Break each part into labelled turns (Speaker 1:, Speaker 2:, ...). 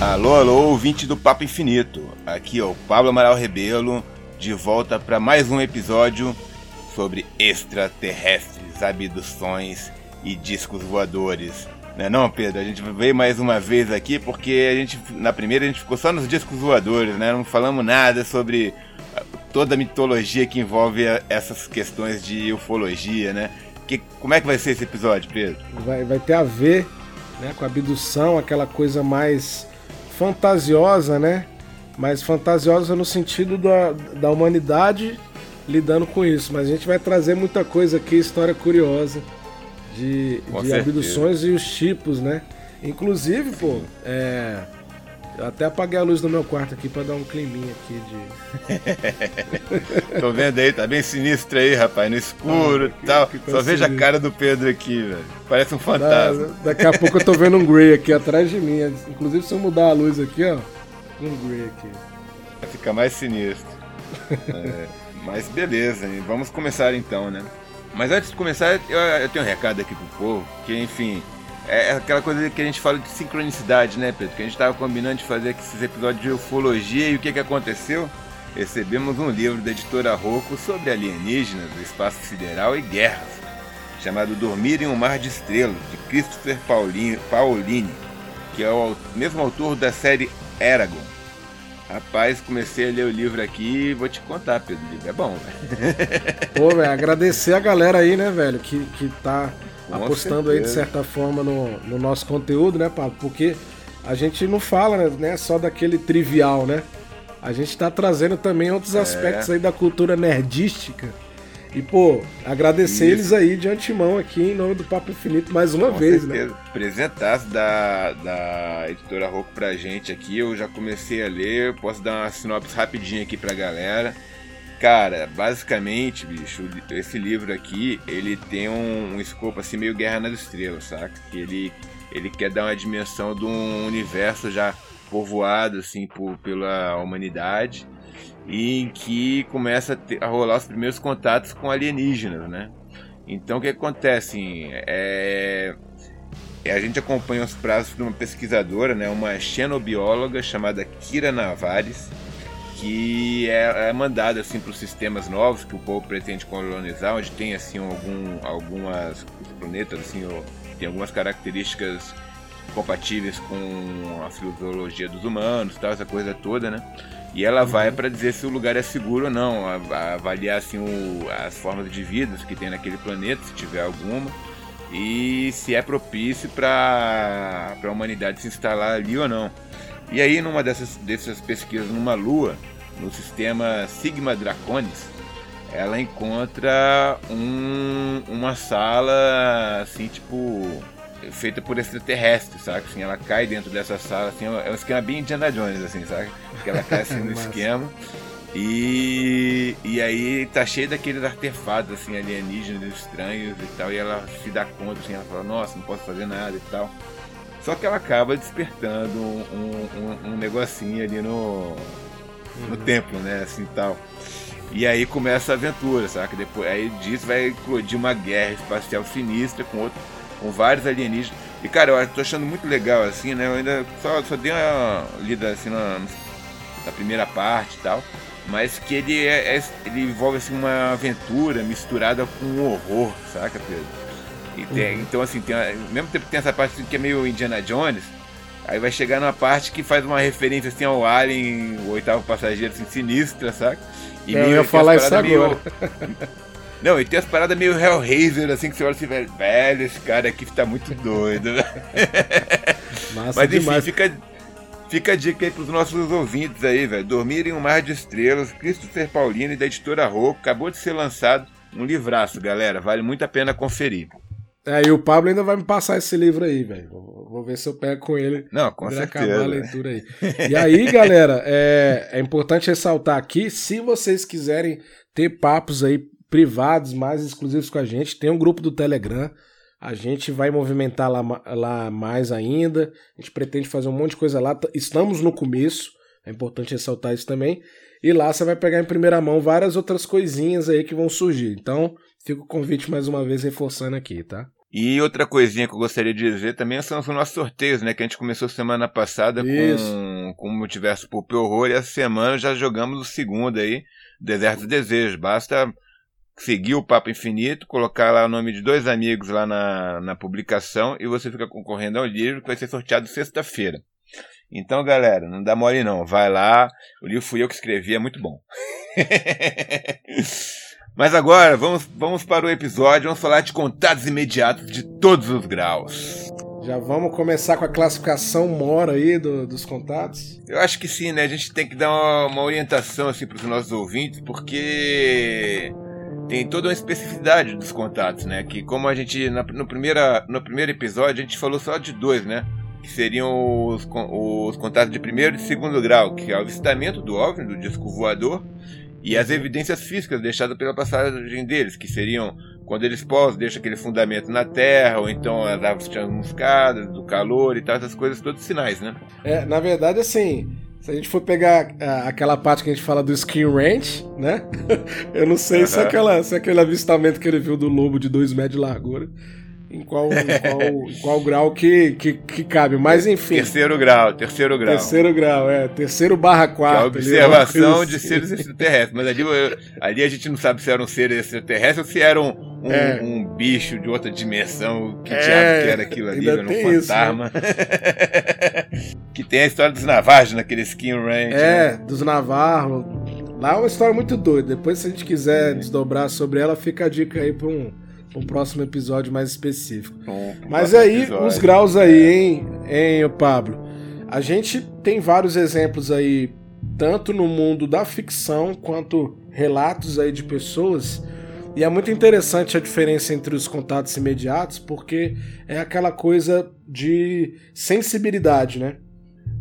Speaker 1: Alô, alô, ouvinte do Papo Infinito. Aqui é o Pablo Amaral Rebelo, de volta para mais um episódio sobre extraterrestres, abduções e discos voadores. Não é não, Pedro? A gente veio mais uma vez aqui porque a gente na primeira a gente ficou só nos discos voadores, né? Não falamos nada sobre toda a mitologia que envolve essas questões de ufologia, né? Que, como é que vai ser esse episódio, Pedro?
Speaker 2: Vai, vai ter a ver né, com a abdução, aquela coisa mais fantasiosa, né? Mas fantasiosa no sentido da, da humanidade lidando com isso. Mas a gente vai trazer muita coisa aqui, história curiosa de, de abduções e os tipos, né? Inclusive, pô, é, eu até apaguei a luz do meu quarto aqui para dar um climinha aqui
Speaker 1: de. Tô vendo aí, tá bem sinistro aí, rapaz, no escuro e ah, tal. Só sinistro. vejo a cara do Pedro aqui, velho. Parece um fantasma.
Speaker 2: Da, daqui a pouco eu tô vendo um Grey aqui atrás de mim. Inclusive, se eu mudar a luz aqui, ó, um Grey aqui.
Speaker 1: Vai ficar mais sinistro. é, mas beleza, vamos começar então, né? Mas antes de começar, eu, eu tenho um recado aqui pro povo, que enfim, é aquela coisa que a gente fala de sincronicidade, né, Pedro? Que a gente estava combinando de fazer esses episódios de ufologia e o que, que aconteceu? Recebemos um livro da editora Rocco sobre alienígenas, o espaço sideral e guerras, chamado Dormir em um Mar de Estrelas, de Christopher Paolini, que é o mesmo autor da série Eragon. Rapaz, comecei a ler o livro aqui e vou te contar, Pedro. O livro é bom,
Speaker 2: velho. Pô, velho, agradecer a galera aí, né, velho, que, que tá com apostando certeza. aí de certa forma no, no nosso conteúdo, né, Pablo? Porque a gente não fala né, só daquele trivial, né? A gente está trazendo também outros é. aspectos aí da cultura nerdística. E, pô, agradecer Isso. eles aí de antemão aqui em nome do Papo Infinito mais uma
Speaker 1: Com
Speaker 2: vez, né? certeza.
Speaker 1: né? Presentaço da, da editora Rocco pra gente aqui. Eu já comecei a ler, posso dar uma sinopse rapidinha aqui pra galera. Cara, basicamente, bicho, esse livro aqui, ele tem um, um escopo assim meio Guerra nas Estrelas, saca? Que ele, ele quer dar uma dimensão de um universo já povoado assim por, pela humanidade e em que começa a, ter, a, rolar os primeiros contatos com alienígenas, né? Então o que acontece? Assim, é, é, a gente acompanha os prazos de uma pesquisadora, né, uma xenobióloga chamada Kira Navares, que é, é mandada assim para os sistemas novos que o povo pretende colonizar, onde tem assim algum, algumas planetas assim, tem algumas características compatíveis com a fisiologia dos humanos, tal essa coisa toda, né? E ela vai uhum. para dizer se o lugar é seguro ou não, avaliar assim o, as formas de vida que tem naquele planeta, se tiver alguma, e se é propício para a humanidade se instalar ali ou não. E aí, numa dessas, dessas pesquisas numa lua, no sistema Sigma Draconis, ela encontra um, uma sala assim, tipo, feita por extraterrestres, sabe? Assim, ela cai dentro dessa sala, assim, é um esquema bem Indiana Jones, assim, sabe? Que ela cai assim no esquema. E, e aí tá cheio daqueles artefatos assim, alienígenas estranhos e tal, e ela se dá conta, assim, ela fala, nossa, não posso fazer nada e tal. Só que ela acaba despertando um, um, um negocinho ali no, no templo, né? Assim tal. E aí começa a aventura, sabe? Depois, aí disso vai eclodir uma guerra espacial sinistra com, outro, com vários alienígenas. E cara, eu tô achando muito legal assim, né? Eu ainda só, só dei uma lida assim na, na primeira parte e tal. Mas que ele, é, é, ele envolve assim, uma aventura misturada com um horror, saca, Pedro? E tem, uhum. Então, assim, tem, mesmo tempo que tem essa parte assim, que é meio Indiana Jones, Aí vai chegar numa parte que faz uma referência assim ao Alien, o oitavo passageiro, assim, sinistra, saca?
Speaker 2: E eu ia falar isso agora.
Speaker 1: Não, e tem as paradas meio Hellraiser, assim, que você olha assim, velho, velho, esse cara aqui tá muito doido. Massa Mas enfim, demais. fica, fica a dica aí pros nossos ouvintes aí, velho. Dormir em um Mar de Estrelas, Christopher Paulini, da editora Rocco, acabou de ser lançado um livraço, galera. Vale muito a pena conferir.
Speaker 2: É, e o Pablo ainda vai me passar esse livro aí, velho. Vou ver se eu pego com ele.
Speaker 1: Não, com certeza. acabar
Speaker 2: a leitura aí. E aí, galera, é, é importante ressaltar aqui, se vocês quiserem ter papos aí privados, mais exclusivos com a gente, tem um grupo do Telegram. A gente vai movimentar lá, lá mais ainda. A gente pretende fazer um monte de coisa lá. Estamos no começo. É importante ressaltar isso também. E lá você vai pegar em primeira mão várias outras coisinhas aí que vão surgir. Então, fica o convite mais uma vez reforçando aqui, tá?
Speaker 1: E outra coisinha que eu gostaria de dizer também são os nossos sorteios, né? Que a gente começou semana passada com, com o Multiverso Pulp Horror e essa semana já jogamos o segundo aí, Deserto dos Desejos. Basta seguir o Papo Infinito, colocar lá o nome de dois amigos lá na, na publicação e você fica concorrendo ao livro que vai ser sorteado sexta-feira. Então, galera, não dá mole não. Vai lá, o livro fui eu que escrevi, é muito bom. Mas agora, vamos, vamos para o episódio, vamos falar de contatos imediatos de todos os graus.
Speaker 2: Já vamos começar com a classificação mora aí do, dos contatos?
Speaker 1: Eu acho que sim, né? A gente tem que dar uma, uma orientação assim para os nossos ouvintes, porque tem toda uma especificidade dos contatos, né? Que como a gente na, no, primeira, no primeiro episódio a gente falou só de dois, né? Que seriam os, os contatos de primeiro e segundo grau, que é o avistamento do OVNI, do disco voador, e as evidências físicas deixadas pela passagem deles, que seriam quando eles pousam, deixa aquele fundamento na terra, ou então as árvores chamuscadas, do calor e tal, essas coisas, todos sinais, né?
Speaker 2: É, na verdade, assim, se a gente for pegar a, aquela parte que a gente fala do Skin Ranch, né? Eu não sei se, aquela, se aquele avistamento que ele viu do lobo de 2 metros de largura em qual, em qual, em qual grau que, que, que, cabe, mas enfim.
Speaker 1: Terceiro grau, terceiro grau.
Speaker 2: Terceiro grau, é. Terceiro barra quarto.
Speaker 1: Que é a observação de seres extraterrestres. Mas ali, ali a gente não sabe se era um ser extraterrestre ou se era um, um, é. um bicho de outra dimensão. Que é, diabo que era aquilo ali, era um fantasma. Isso, né? que tem a história dos Navarros naquele skin range.
Speaker 2: É, né? dos Navarros. Lá é uma história muito doida. Depois, se a gente quiser desdobrar sobre ela, fica a dica aí para um um próximo episódio mais específico. Bom, Mas aí, episódio. os graus aí, hein, hein, Pablo? A gente tem vários exemplos aí, tanto no mundo da ficção quanto relatos aí de pessoas. E é muito interessante a diferença entre os contatos imediatos, porque é aquela coisa de sensibilidade, né?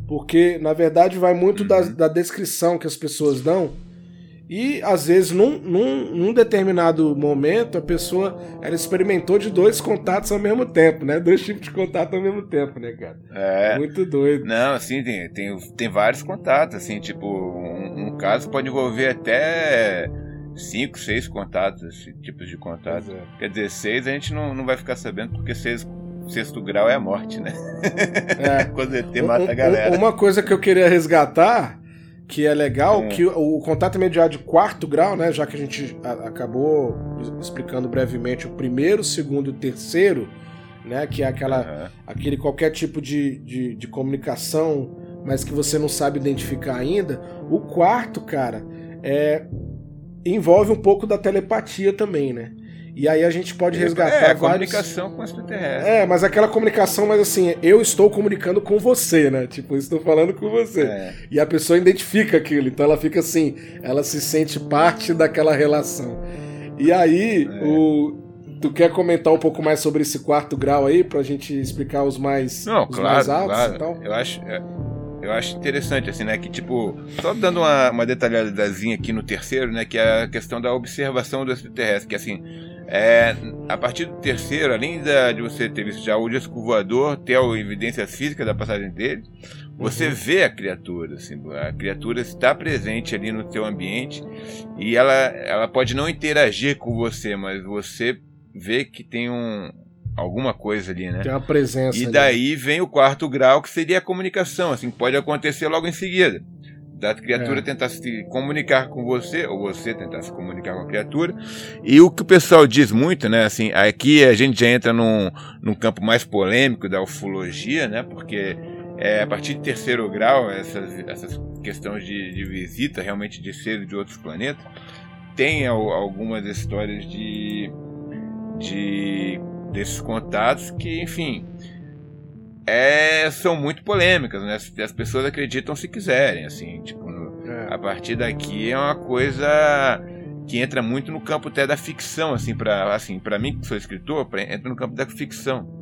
Speaker 2: Porque, na verdade, vai muito da, uhum. da descrição que as pessoas dão e às vezes, num, num, num, determinado momento, a pessoa ela experimentou de dois contatos ao mesmo tempo, né? Dois tipos de contato ao mesmo tempo, né, cara?
Speaker 1: É.
Speaker 2: Muito doido.
Speaker 1: Não, assim, tem, tem, tem vários contatos, assim, tipo, um, um caso pode envolver até cinco, seis contatos, tipos de contatos. É. Quer dizer, seis a gente não, não vai ficar sabendo porque seis sexto grau é a morte, né?
Speaker 2: É. Quando ET mata a galera. Uma coisa que eu queria resgatar que é legal, é. que o, o, contato imediato de quarto grau, né, já que a gente a, acabou explicando brevemente o primeiro, segundo e terceiro, né, que é aquela, uhum. aquele qualquer tipo de, de, de, comunicação, mas que você não sabe identificar ainda, o quarto, cara, é, envolve um pouco da telepatia também, né? E aí a gente pode é, resgatar. É,
Speaker 1: a comunicação com extraterrestre.
Speaker 2: É, mas aquela comunicação, mas assim, eu estou comunicando com você, né? Tipo, estou falando com você. É. E a pessoa identifica aquilo, então ela fica assim, ela se sente parte daquela relação. E aí, é. o. Tu quer comentar um pouco mais sobre esse quarto grau aí, pra gente explicar os mais,
Speaker 1: Não,
Speaker 2: os
Speaker 1: claro,
Speaker 2: mais altos
Speaker 1: claro. Então? Eu acho. É, eu acho interessante, assim, né? Que, tipo, só dando uma, uma detalhadazinha aqui no terceiro, né? Que é a questão da observação do extraterrestre, que, assim, é, a partir do terceiro, além da, de você ter visto já o disco voador, ter a evidência física da passagem dele, você uhum. vê a criatura, assim, a criatura está presente ali no teu ambiente e ela, ela pode não interagir com você, mas você vê que tem um, alguma coisa ali, né?
Speaker 2: Tem uma presença.
Speaker 1: E daí ali. vem o quarto grau, que seria a comunicação, assim, pode acontecer logo em seguida da criatura é. tentar se comunicar com você, ou você tentar se comunicar com a criatura. E o que o pessoal diz muito, né? Assim, aqui a gente já entra num, num campo mais polêmico da ufologia, né? Porque é, a partir de terceiro grau, essas, essas questões de, de visita realmente de seres de outros planetas, tem algumas histórias de, de desses contatos que, enfim, é, são muito polêmicas, né? As pessoas acreditam se quiserem, assim, tipo, é. a partir daqui é uma coisa que entra muito no campo até da ficção, assim, para assim, para mim que sou escritor, pra, entra no campo da ficção.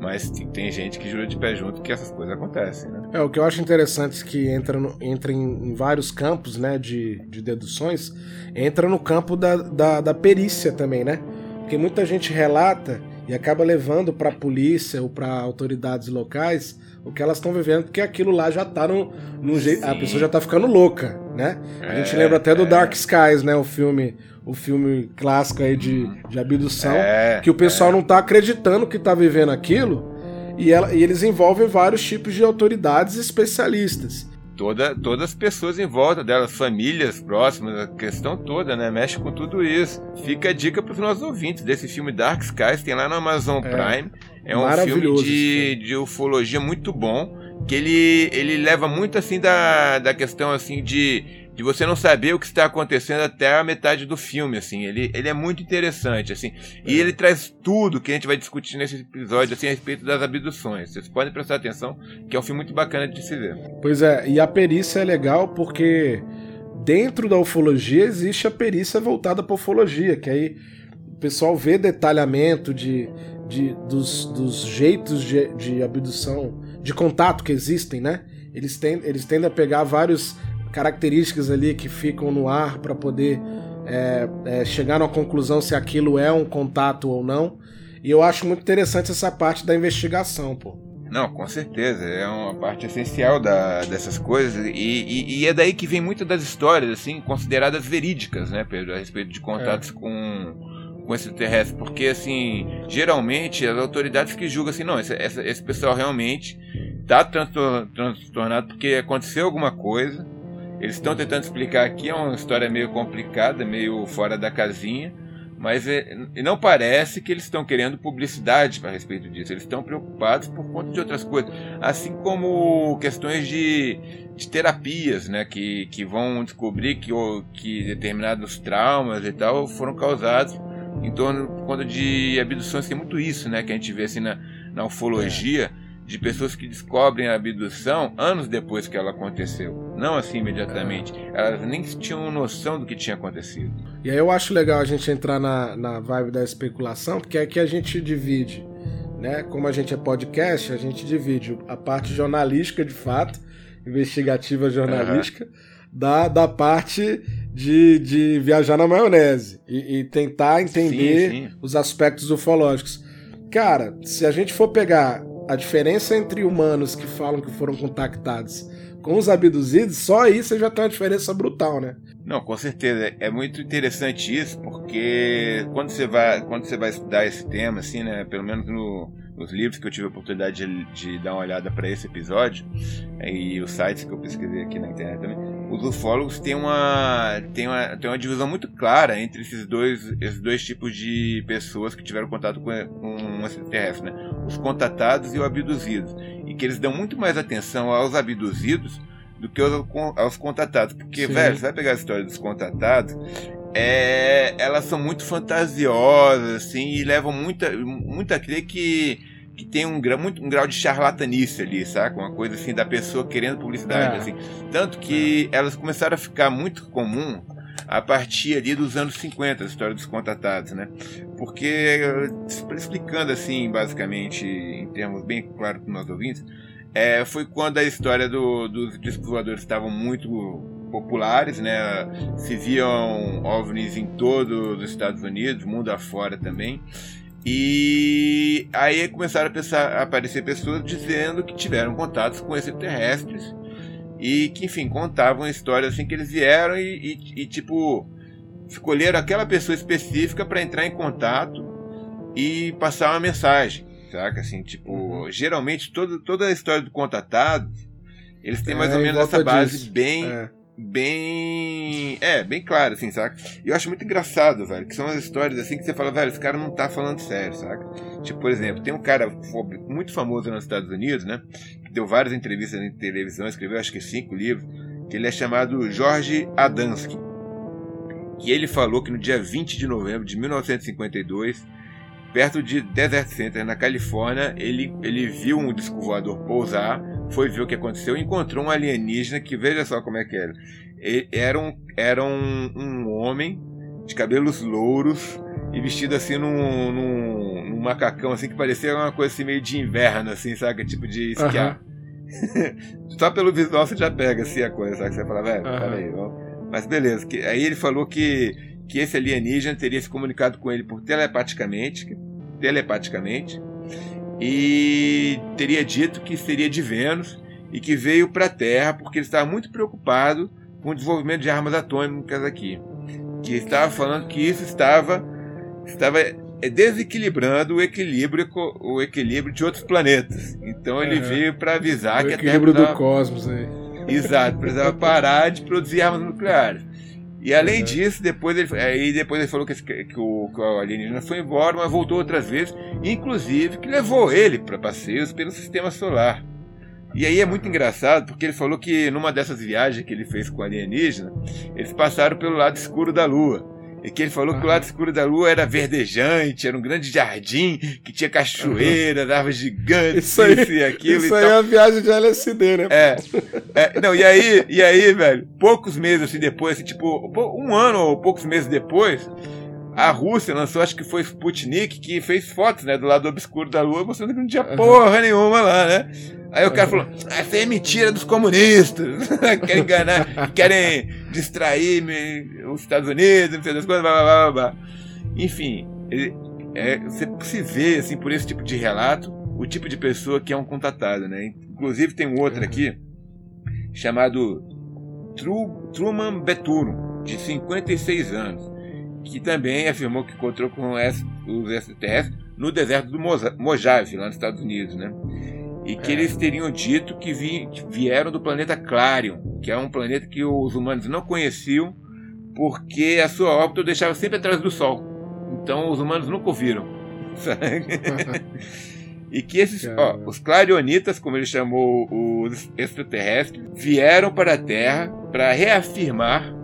Speaker 1: Mas tem gente que jura de pé junto que essas coisas acontecem, né?
Speaker 2: É, o que eu acho interessante é que entra, no, entra em, em, vários campos, né, de, de deduções, entra no campo da, da, da perícia também, né? Porque muita gente relata e acaba levando para a polícia ou para autoridades locais o que elas estão vivendo, porque aquilo lá já tá num jeito. A pessoa já tá ficando louca, né? A gente é, lembra até do é. Dark Skies, né? O filme, o filme clássico aí de, de abdução, é, que o pessoal é. não tá acreditando que tá vivendo aquilo. E, ela, e eles envolvem vários tipos de autoridades especialistas
Speaker 1: toda, todas as pessoas em volta delas, famílias próximas, a questão toda, né? Mexe com tudo isso. Fica a dica para os nossos ouvintes desse filme Dark Skies, tem lá no Amazon é, Prime. É um filme de, de ufologia muito bom, que ele, ele leva muito assim da, da questão assim de de você não saber o que está acontecendo até a metade do filme, assim. Ele, ele é muito interessante, assim. E é. ele traz tudo que a gente vai discutir nesse episódio, assim, a respeito das abduções. Vocês podem prestar atenção, que é um filme muito bacana de se ver.
Speaker 2: Pois é, e a perícia é legal porque dentro da ufologia existe a perícia voltada para ufologia, que aí o pessoal vê detalhamento de, de, dos, dos jeitos de, de abdução, de contato que existem, né? Eles, tend, eles tendem a pegar vários características ali que ficam no ar para poder é, é, chegar numa conclusão se aquilo é um contato ou não. E eu acho muito interessante essa parte da investigação, pô.
Speaker 1: Não, com certeza. É uma parte essencial da, dessas coisas. E, e, e, é daí que vem muitas das histórias, assim, consideradas verídicas, né, Pedro? A respeito de contatos é. com, com extraterrestres. Porque, assim, geralmente as autoridades que julgam assim, não, esse, esse pessoal realmente está transtornado porque aconteceu alguma coisa eles estão tentando explicar aqui, é uma história meio complicada, meio fora da casinha, mas é, não parece que eles estão querendo publicidade a respeito disso. Eles estão preocupados por conta de outras coisas, assim como questões de, de terapias, né, que, que vão descobrir que, que determinados traumas e tal foram causados em torno por conta de abduções. Tem muito isso, né, que a gente vê assim na, na ufologia. É de pessoas que descobrem a abdução anos depois que ela aconteceu, não assim imediatamente. Elas nem tinham noção do que tinha acontecido.
Speaker 2: E aí eu acho legal a gente entrar na, na vibe da especulação, porque aqui a gente divide, né? Como a gente é podcast, a gente divide a parte jornalística de fato, investigativa jornalística, uhum. da, da parte de, de viajar na maionese e, e tentar entender sim, sim. os aspectos ufológicos. Cara, se a gente for pegar a diferença entre humanos que falam que foram contactados com os abduzidos, só aí você já tem uma diferença brutal, né?
Speaker 1: Não, com certeza. É muito interessante isso, porque quando você vai, quando você vai estudar esse tema, assim, né? Pelo menos no, nos livros que eu tive a oportunidade de, de dar uma olhada para esse episódio, e os sites que eu pesquisei aqui na internet também, os ufólogos têm uma, têm uma, têm uma divisão muito clara entre esses dois, esses dois tipos de pessoas que tiveram contato com, com um extraterrestre, né? Os contatados e os abduzidos. E que eles dão muito mais atenção aos abduzidos do que aos, aos contatados. Porque, Sim. velho, você vai pegar a história dos contatados, é, elas são muito fantasiosas, assim, e levam muita, muito a crer que que tem um grau, muito, um grau de charlatanice ali, saca? Uma coisa assim da pessoa querendo publicidade, é. assim. Tanto que é. elas começaram a ficar muito comum a partir ali dos anos 50, a história dos contatados, né? Porque, explicando assim, basicamente, em termos bem claros para os nossos ouvintes, é, foi quando a história do, dos discos estavam muito populares, né? Se viam OVNIs em todos os Estados Unidos, mundo afora também. E aí começaram a, pensar, a aparecer pessoas dizendo que tiveram contatos com extraterrestres e que, enfim, contavam histórias assim que eles vieram e, e, e tipo, escolheram aquela pessoa específica para entrar em contato e passar uma mensagem, saca? Assim, tipo, uhum. geralmente todo, toda a história do contatado, eles têm mais é, ou menos essa base disso. bem. É bem. É, bem claro, assim, saca? E eu acho muito engraçado, velho, que são as histórias assim que você fala, velho, esse cara não tá falando sério, saca? Tipo, por exemplo, tem um cara muito famoso nos Estados Unidos, né? Que deu várias entrevistas em televisão, escreveu acho que cinco livros, que ele é chamado Jorge Adansky. Que ele falou que no dia 20 de novembro de 1952 perto de Desert Center, na Califórnia, ele, ele viu um disco voador pousar, foi ver o que aconteceu e encontrou um alienígena que, veja só como é que era. Ele, era um, era um, um homem de cabelos louros e vestido assim num, num, num, macacão assim que parecia uma coisa assim meio de inverno, assim, sabe? Tipo de esquiar. Uhum. Só pelo visual você já pega assim a coisa, sabe? Você fala, velho, uhum. peraí, vamos. Mas beleza, que, aí ele falou que que esse alienígena teria se comunicado com ele por telepaticamente, telepaticamente e teria dito que seria de Vênus e que veio para a Terra porque ele estava muito preocupado com o desenvolvimento de armas atômicas aqui. Que estava falando que isso estava, estava desequilibrando o equilíbrio, o equilíbrio de outros planetas. Então ele uhum. veio para avisar o que
Speaker 2: a Terra. Do cosmos aí.
Speaker 1: Exato, precisava parar de produzir armas nucleares. E além disso, depois ele, aí depois ele falou que, que, o, que o alienígena foi embora, mas voltou outras vezes, inclusive que levou ele para passeios pelo sistema solar. E aí é muito engraçado porque ele falou que numa dessas viagens que ele fez com o alienígena, eles passaram pelo lado escuro da Lua. E que ele falou que o lado escuro da lua era verdejante, era um grande jardim, que tinha cachoeira, árvores gigantes,
Speaker 2: isso, aí, isso e aquilo. Isso e aí tal. é uma viagem de LSD, né?
Speaker 1: É, é. Não, e aí, e aí, velho, poucos meses assim depois, assim, tipo, um ano ou poucos meses depois, a Rússia lançou, acho que foi Sputnik, que fez fotos, né, do lado obscuro da Lua, mostrando que não tinha porra nenhuma lá, né? Aí o cara falou, essa é mentira dos comunistas, querem enganar, querem distrair os Estados Unidos, não sei das coisas, blá, blá, blá, blá. Enfim, ele, é, você se vê, assim, por esse tipo de relato, o tipo de pessoa que é um contatado, né? Inclusive tem um outro aqui, chamado Truman Beturum, de 56 anos que também afirmou que encontrou com os extraterrestres no deserto do Mojave, lá nos Estados Unidos, né? E que é. eles teriam dito que, vi, vieram do planeta Clarion, que é um planeta que os humanos não conheciam, porque a sua órbita deixava sempre atrás do Sol. Então os humanos nunca ouviram. e que esses, ó, os clarionitas, como ele chamou os extraterrestres, vieram para a Terra para reafirmar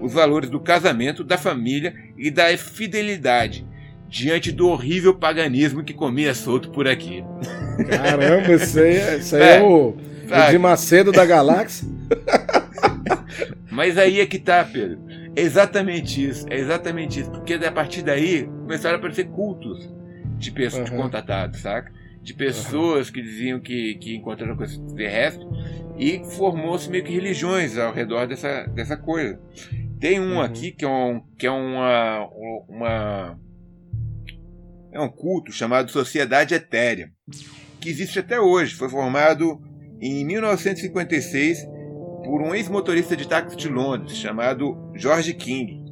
Speaker 1: os valores do casamento, da família e da fidelidade diante do horrível paganismo que comia solto por aqui.
Speaker 2: Caramba, isso aí, é, isso aí é, é o, o de Macedo da galáxia.
Speaker 1: Mas aí é que tá, Pedro. É exatamente isso, é exatamente isso. Porque a partir daí começaram a aparecer cultos de pessoas uhum. de contatados, saca? De pessoas uhum. que diziam que, que encontraram coisas terrestres e formou-se meio que religiões ao redor dessa, dessa coisa. Tem um uhum. aqui que é, um, que é uma, uma. É um culto chamado Sociedade Etérea, que existe até hoje. Foi formado em 1956 por um ex-motorista de táxi de Londres chamado George King.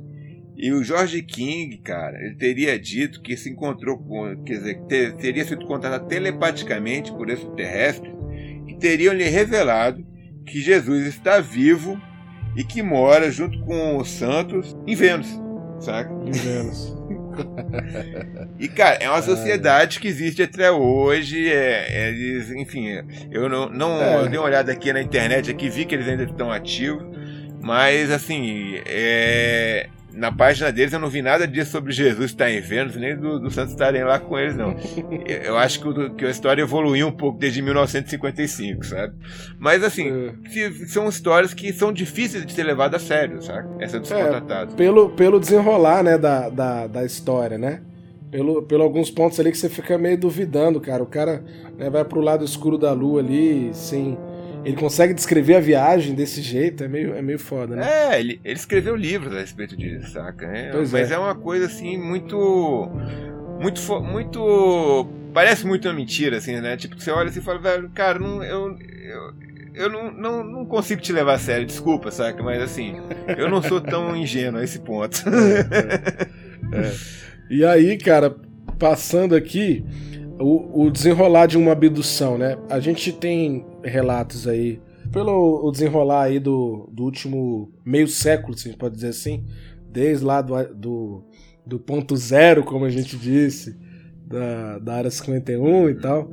Speaker 1: E o George King, cara, ele teria dito que se encontrou com, quer dizer, ter, teria sido contatado telepaticamente por extraterrestres e teriam lhe revelado que Jesus está vivo e que mora junto com os santos em Vênus, saca?
Speaker 2: Em Vênus.
Speaker 1: e, cara, é uma sociedade que existe até hoje. É, eles, enfim, eu não, não é. eu dei uma olhada aqui na internet, aqui vi que eles ainda estão ativos. Mas, assim, é, na página deles eu não vi nada disso sobre Jesus estar em Vênus, nem do, do Santos estarem lá com eles, não. Eu acho que, o, que a história evoluiu um pouco desde 1955, sabe? Mas assim, é. são histórias que são difíceis de ser levadas a sério, sabe? Essa dos é,
Speaker 2: Pelo, pelo desenrolar, né, da, da, da história, né? Pelo, pelo alguns pontos ali que você fica meio duvidando, cara. O cara né, vai pro lado escuro da lua ali, sem ele consegue descrever a viagem desse jeito, é meio, é meio foda, né?
Speaker 1: É, ele, ele escreveu livros a respeito disso, saca? É, pois mas é. é uma coisa assim muito. Muito. Muito. Parece muito uma mentira, assim, né? Tipo, você olha assim e fala, velho, cara, não, eu, eu, eu não, não, não consigo te levar a sério, desculpa, saca? Mas assim, eu não sou tão ingênuo a esse ponto.
Speaker 2: É, é. E aí, cara, passando aqui, o, o desenrolar de uma abdução, né? A gente tem relatos aí, pelo desenrolar aí do, do último meio século, se a gente pode dizer assim, desde lá do, do, do ponto zero, como a gente disse, da, da área 51 e tal,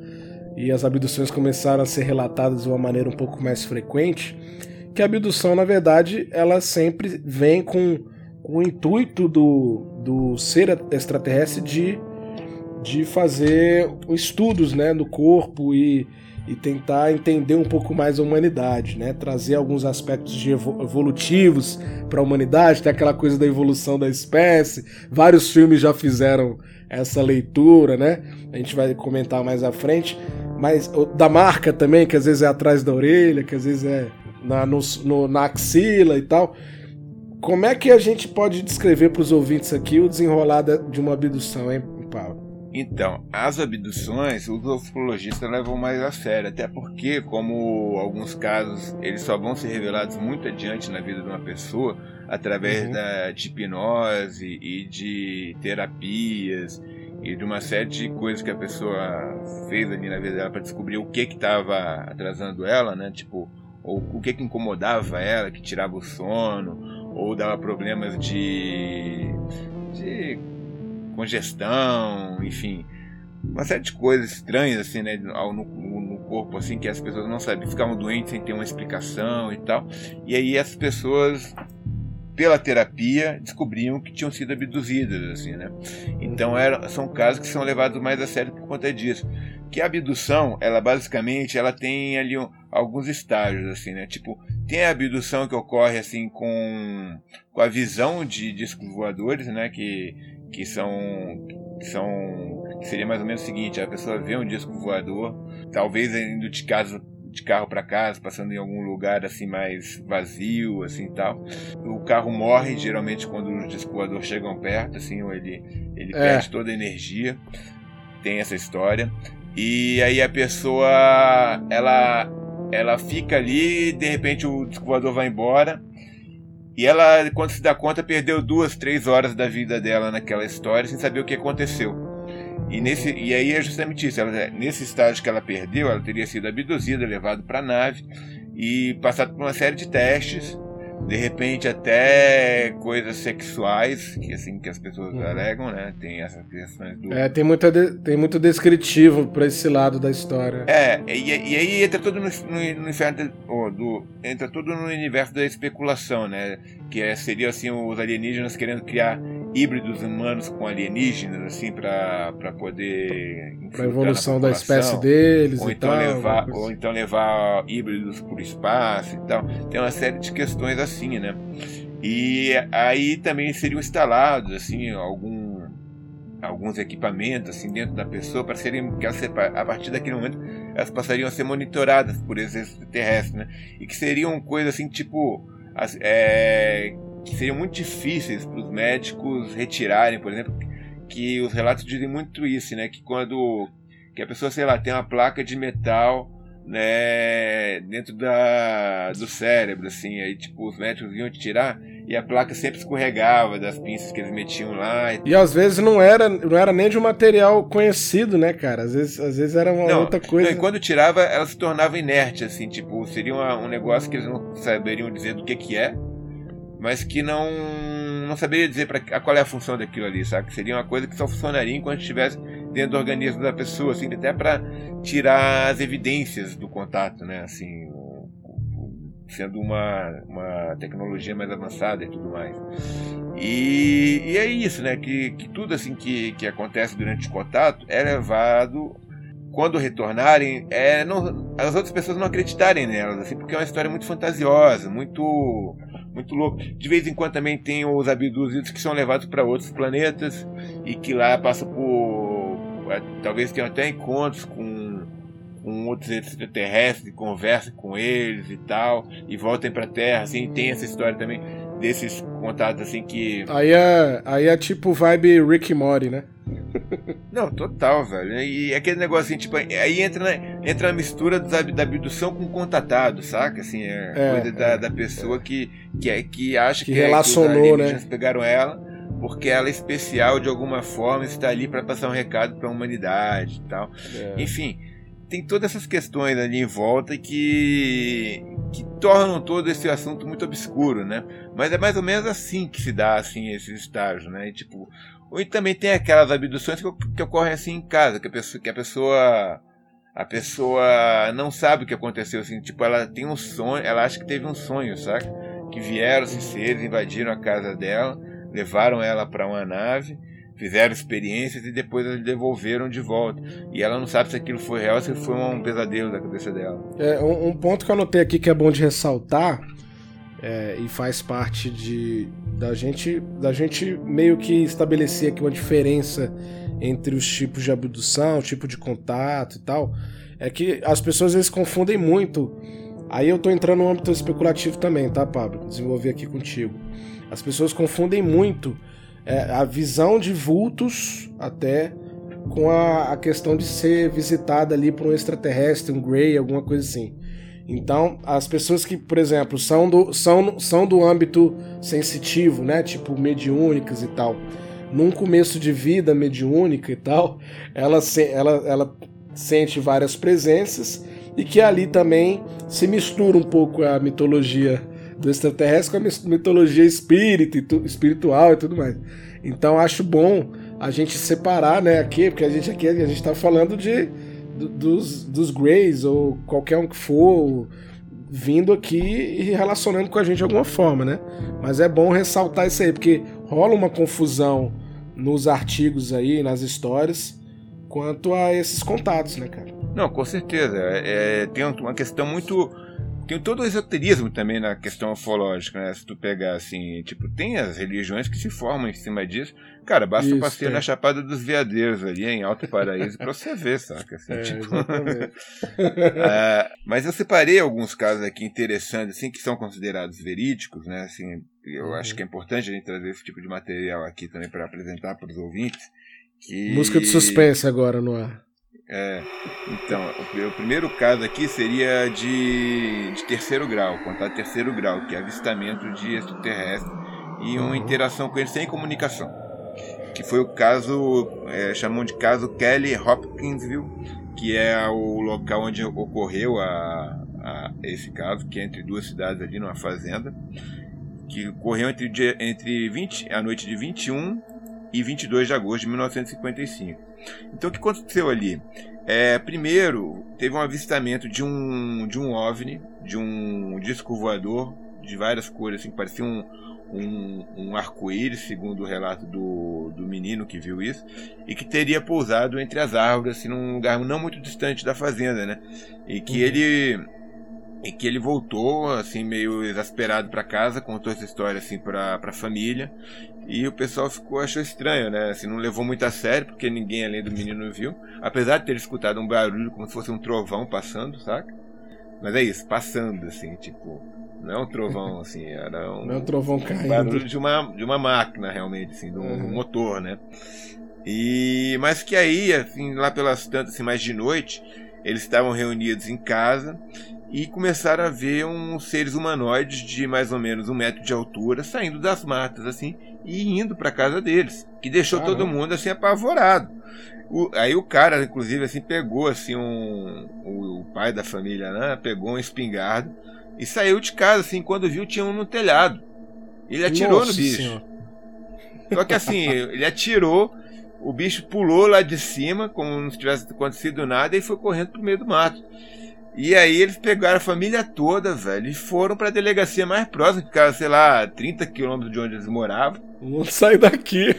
Speaker 2: e as abduções começaram a ser relatadas de uma maneira um pouco mais frequente, que a abdução, na verdade, ela sempre vem com, o intuito do, do ser extraterrestre de de fazer estudos né, no corpo e, e tentar entender um pouco mais a humanidade, né? Trazer alguns aspectos evolutivos para a humanidade, tem aquela coisa da evolução da espécie. Vários filmes já fizeram essa leitura, né? A gente vai comentar mais à frente. Mas da marca também, que às vezes é atrás da orelha, que às vezes é na, no, no, na axila e tal. Como é que a gente pode descrever para os ouvintes aqui o desenrolar de uma abdução, hein, Paulo?
Speaker 1: Então, as abduções, os ufologistas levam mais a sério, até porque, como alguns casos, eles só vão ser revelados muito adiante na vida de uma pessoa, através uhum. da, de hipnose e de terapias e de uma série de coisas que a pessoa fez ali na vida dela para descobrir o que estava atrasando ela, né? Tipo, ou o que, que incomodava ela, que tirava o sono, ou dava problemas de, de congestão, enfim, uma série de coisas estranhas assim, né, no, no, corpo assim que as pessoas não sabiam, ficavam doentes sem ter uma explicação e tal. E aí as pessoas pela terapia descobriam que tinham sido abduzidas assim, né? Então era, são casos que são levados mais a sério por conta disso. Que a abdução, ela basicamente, ela tem ali um, alguns estágios assim, né? Tipo, tem a abdução que ocorre assim com, com a visão de discos voadores, né, que que são que são que seria mais ou menos o seguinte a pessoa vê um disco voador talvez indo de casa de carro para casa passando em algum lugar assim mais vazio assim tal. O carro morre geralmente quando os discos voadores chegam perto assim ou ele ele é. perde toda a energia. Tem essa história. E aí a pessoa ela ela fica ali de repente o disco voador vai embora e ela, quando se dá conta, perdeu duas, três horas da vida dela naquela história sem saber o que aconteceu. E, nesse, e aí é justamente isso. Ela, nesse estágio que ela perdeu, ela teria sido abduzida, levada para a nave e passado por uma série de testes de repente até coisas sexuais que assim que as pessoas uhum. alegam né? Tem essas questões do
Speaker 2: é tem muita de, tem muito descritivo para esse lado da história.
Speaker 1: É e, e aí entra tudo no, no, no inferno do, do, entra tudo no universo da especulação né? Que é, seria assim os alienígenas querendo criar híbridos humanos com alienígenas assim para poder
Speaker 2: para evolução da espécie deles
Speaker 1: ou então
Speaker 2: tal,
Speaker 1: levar ou então levar híbridos para o espaço e tal. Tem uma série de questões assim né e aí também seriam instalados assim algum alguns equipamentos assim dentro da pessoa para serem que a partir daquele momento elas passariam a ser monitoradas por extraterrestres né e que seriam coisas assim tipo é, que seriam muito difíceis para os médicos retirarem, por exemplo, que os relatos dizem muito isso, né? Que quando que a pessoa, sei lá, tem uma placa de metal né, dentro da, do cérebro, assim, aí tipo, os médicos iam tirar e a placa sempre escorregava das pinças que eles metiam lá.
Speaker 2: E às vezes não era, não era nem de um material conhecido, né, cara? Às vezes, às vezes era uma não, outra coisa. Não,
Speaker 1: e quando tirava, ela se tornava inerte, assim, tipo, seria uma, um negócio que eles não saberiam dizer do que que é mas que não não saberia dizer para qual é a função daquilo ali, sabe? Que seria uma coisa que só funcionaria enquanto estivesse dentro do organismo da pessoa, assim, até para tirar as evidências do contato, né? Assim, sendo uma, uma tecnologia mais avançada e tudo mais. E, e é isso, né? Que, que tudo assim que, que acontece durante o contato é levado quando retornarem, é, não, as outras pessoas não acreditarem nelas, assim, porque é uma história muito fantasiosa, muito muito louco. De vez em quando também tem os abduzidos que são levados para outros planetas e que lá passam por. É, talvez tenham até encontros com, com outros extraterrestres, conversam com eles e tal, e voltem para a Terra. Assim, tem essa história também desses contatos assim que.
Speaker 2: Aí é, aí é tipo vibe Rick Morty, né?
Speaker 1: Não, total, velho. E aquele negócio assim, tipo, aí entra, né, entra a mistura da abdução com contatado, saca? Assim, é, é coisa da, é, da pessoa que, que, é, que acha
Speaker 2: que, que relacionou,
Speaker 1: é, que né? pegaram ela porque ela é especial de alguma forma, está ali para passar um recado para a humanidade e tal. É. Enfim, tem todas essas questões ali em volta que, que tornam todo esse assunto muito obscuro, né? Mas é mais ou menos assim que se dá assim esses estágios, né? E, tipo, ou também tem aquelas abduções que, que ocorrem assim em casa, que a pessoa, que a pessoa a pessoa não sabe o que aconteceu assim, tipo, ela tem um sonho, ela acha que teve um sonho, saca? Que vieram esses seres, invadiram a casa dela, levaram ela para uma nave, fizeram experiências e depois eles devolveram de volta. E ela não sabe se aquilo foi real se foi um pesadelo da cabeça dela.
Speaker 2: É, um, um ponto que eu anotei aqui que é bom de ressaltar é, e faz parte de da gente da gente meio que estabelecer aqui uma diferença entre os tipos de abdução, tipo de contato e tal, é que as pessoas às vezes confundem muito. Aí eu tô entrando no âmbito especulativo também, tá, Pablo? Desenvolver aqui contigo. As pessoas confundem muito é, a visão de vultos até com a, a questão de ser visitada ali por um extraterrestre, um Grey, alguma coisa assim. Então, as pessoas que, por exemplo, são do, são, são do âmbito sensitivo, né? Tipo mediúnicas e tal. Num começo de vida mediúnica e tal, ela, ela, ela sente várias presenças e que ali também se mistura um pouco a mitologia do extraterrestre com a mitologia espírito, espiritual e tudo mais. Então acho bom a gente separar, né, aqui, porque a gente aqui a gente está falando de dos, dos Greys ou qualquer um que for vindo aqui e relacionando com a gente de alguma forma, né? Mas é bom ressaltar isso aí, porque rola uma confusão nos artigos aí, nas histórias, quanto a esses contatos, né, cara?
Speaker 1: Não, com certeza. É, tem uma questão muito tem todo o esoterismo também na questão ufológica, né? Se tu pegar assim, tipo, tem as religiões que se formam em cima disso. Cara, basta Isso, passear é. na Chapada dos Veadeiros ali, em Alto Paraíso, pra você ver, saca? Assim,
Speaker 2: é,
Speaker 1: tipo...
Speaker 2: é,
Speaker 1: mas eu separei alguns casos aqui interessantes, assim, que são considerados verídicos, né? Assim, eu uhum. acho que é importante a gente trazer esse tipo de material aqui também para apresentar para os ouvintes. Que...
Speaker 2: Música de suspense agora no ar.
Speaker 1: É, então, o, o, primeiro caso aqui seria de, de terceiro grau, contato terceiro grau, que é avistamento de extraterrestre e uma interação com eles sem comunicação. Que foi o caso, é, chamam de caso Kelly Hopkinsville, que é o local onde ocorreu a, a, esse caso, que é entre duas cidades ali numa fazenda, que ocorreu entre, entre 20, a noite de 21 e 22 de agosto de 1955. Então o que aconteceu ali? É, primeiro, teve um avistamento de um, de um OVNI, de um disco voador de várias cores, assim, que parecia um, um, um arco-íris, segundo o relato do, do menino que viu isso, e que teria pousado entre as árvores, assim, num lugar não muito distante da fazenda, né? E que uhum. ele e que ele voltou assim meio exasperado para casa, contou essa história assim para a família e o pessoal ficou achou estranho, né? Assim, não levou muito a sério porque ninguém além do menino viu, apesar de ter escutado um barulho como se fosse um trovão passando, saca? Mas é isso, passando assim, tipo, não é um trovão assim, era um,
Speaker 2: não é um trovão caindo.
Speaker 1: barulho de uma de uma máquina realmente assim, de um, uhum. motor, né? E mas que aí, assim, lá pelas tantas assim, mais de noite, eles estavam reunidos em casa e começaram a ver uns seres humanoides de mais ou menos um metro de altura saindo das matas assim e indo para casa deles, que deixou Caramba. todo mundo assim apavorado. O, aí o cara, inclusive, assim pegou assim um o, o, pai da família, né, pegou um espingarda e saiu de casa assim quando viu tinha um no telhado. Ele atirou Nossa no bicho. Senhora. Só que assim ele atirou o bicho pulou lá de cima, como não tivesse acontecido nada, e foi correndo pro meio do mato. E aí eles pegaram a família toda, velho, e foram pra delegacia mais próxima, que ficava, sei lá, 30 quilômetros de onde eles moravam.
Speaker 2: Vamos sair daqui.